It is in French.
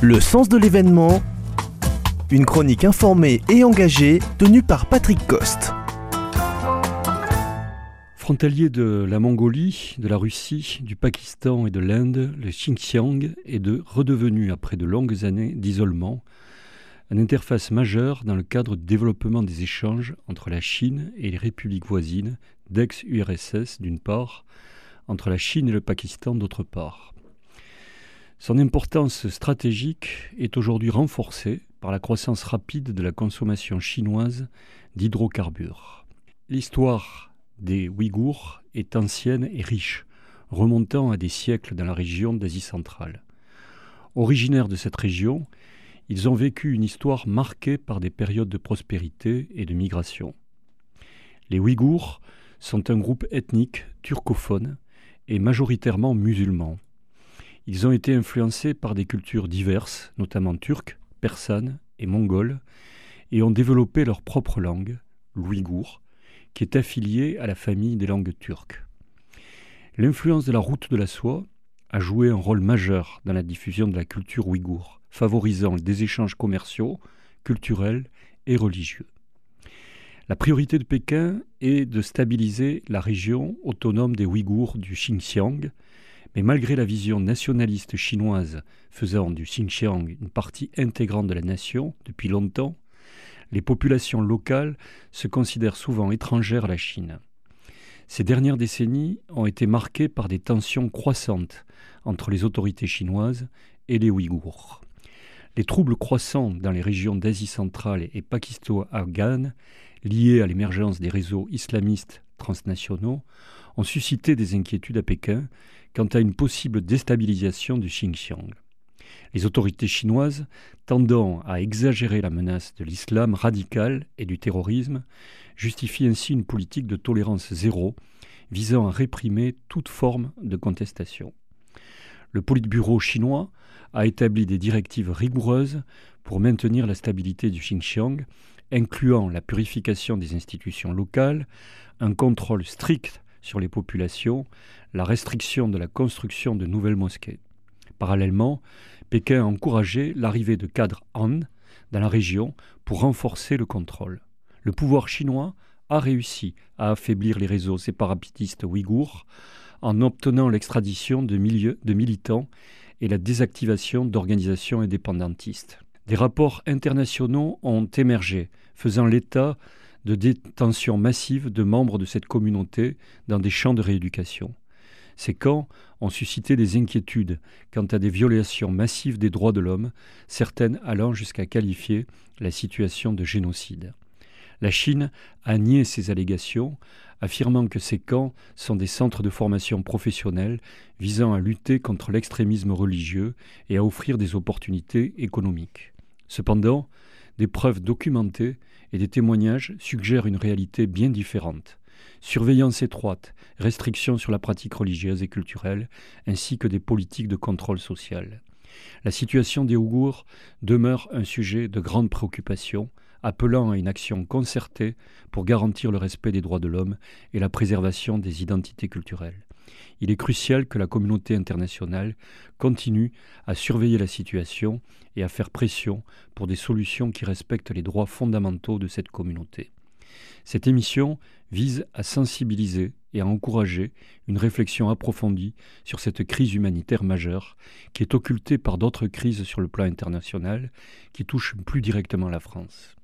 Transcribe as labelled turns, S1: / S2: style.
S1: Le sens de l'événement, une chronique informée et engagée tenue par Patrick Coste.
S2: Frontalier de la Mongolie, de la Russie, du Pakistan et de l'Inde, le Xinjiang est de redevenu, après de longues années d'isolement, une interface majeure dans le cadre du développement des échanges entre la Chine et les républiques voisines d'ex-URSS d'une part, entre la Chine et le Pakistan d'autre part. Son importance stratégique est aujourd'hui renforcée par la croissance rapide de la consommation chinoise d'hydrocarbures. L'histoire des Ouïghours est ancienne et riche, remontant à des siècles dans la région d'Asie centrale. Originaires de cette région, ils ont vécu une histoire marquée par des périodes de prospérité et de migration. Les Ouïghours sont un groupe ethnique turcophone et majoritairement musulman. Ils ont été influencés par des cultures diverses, notamment turques, persanes et mongoles, et ont développé leur propre langue, l'ouïghour, qui est affiliée à la famille des langues turques. L'influence de la route de la soie a joué un rôle majeur dans la diffusion de la culture ouïghour, favorisant des échanges commerciaux, culturels et religieux. La priorité de Pékin est de stabiliser la région autonome des Ouïghours du Xinjiang, mais malgré la vision nationaliste chinoise faisant du Xinjiang une partie intégrante de la nation depuis longtemps, les populations locales se considèrent souvent étrangères à la Chine. Ces dernières décennies ont été marquées par des tensions croissantes entre les autorités chinoises et les Ouïghours. Les troubles croissants dans les régions d'Asie centrale et pakistan-afghane, liés à l'émergence des réseaux islamistes transnationaux, ont suscité des inquiétudes à Pékin quant à une possible déstabilisation du Xinjiang. Les autorités chinoises, tendant à exagérer la menace de l'islam radical et du terrorisme, justifient ainsi une politique de tolérance zéro visant à réprimer toute forme de contestation. Le Politburo chinois a établi des directives rigoureuses pour maintenir la stabilité du Xinjiang, incluant la purification des institutions locales, un contrôle strict sur les populations, la restriction de la construction de nouvelles mosquées. Parallèlement, Pékin a encouragé l'arrivée de cadres Han dans la région pour renforcer le contrôle. Le pouvoir chinois a réussi à affaiblir les réseaux séparatistes ouïghours en obtenant l'extradition de, de militants et la désactivation d'organisations indépendantistes. Des rapports internationaux ont émergé, faisant l'état de détention massive de membres de cette communauté dans des champs de rééducation. Ces camps ont suscité des inquiétudes quant à des violations massives des droits de l'homme, certaines allant jusqu'à qualifier la situation de génocide. La Chine a nié ces allégations, affirmant que ces camps sont des centres de formation professionnelle visant à lutter contre l'extrémisme religieux et à offrir des opportunités économiques. Cependant, des preuves documentées et des témoignages suggèrent une réalité bien différente. Surveillance étroite, restrictions sur la pratique religieuse et culturelle, ainsi que des politiques de contrôle social. La situation des Ouïghours demeure un sujet de grande préoccupation, appelant à une action concertée pour garantir le respect des droits de l'homme et la préservation des identités culturelles. Il est crucial que la communauté internationale continue à surveiller la situation et à faire pression pour des solutions qui respectent les droits fondamentaux de cette communauté. Cette émission vise à sensibiliser et à encourager une réflexion approfondie sur cette crise humanitaire majeure qui est occultée par d'autres crises sur le plan international qui touchent plus directement la France.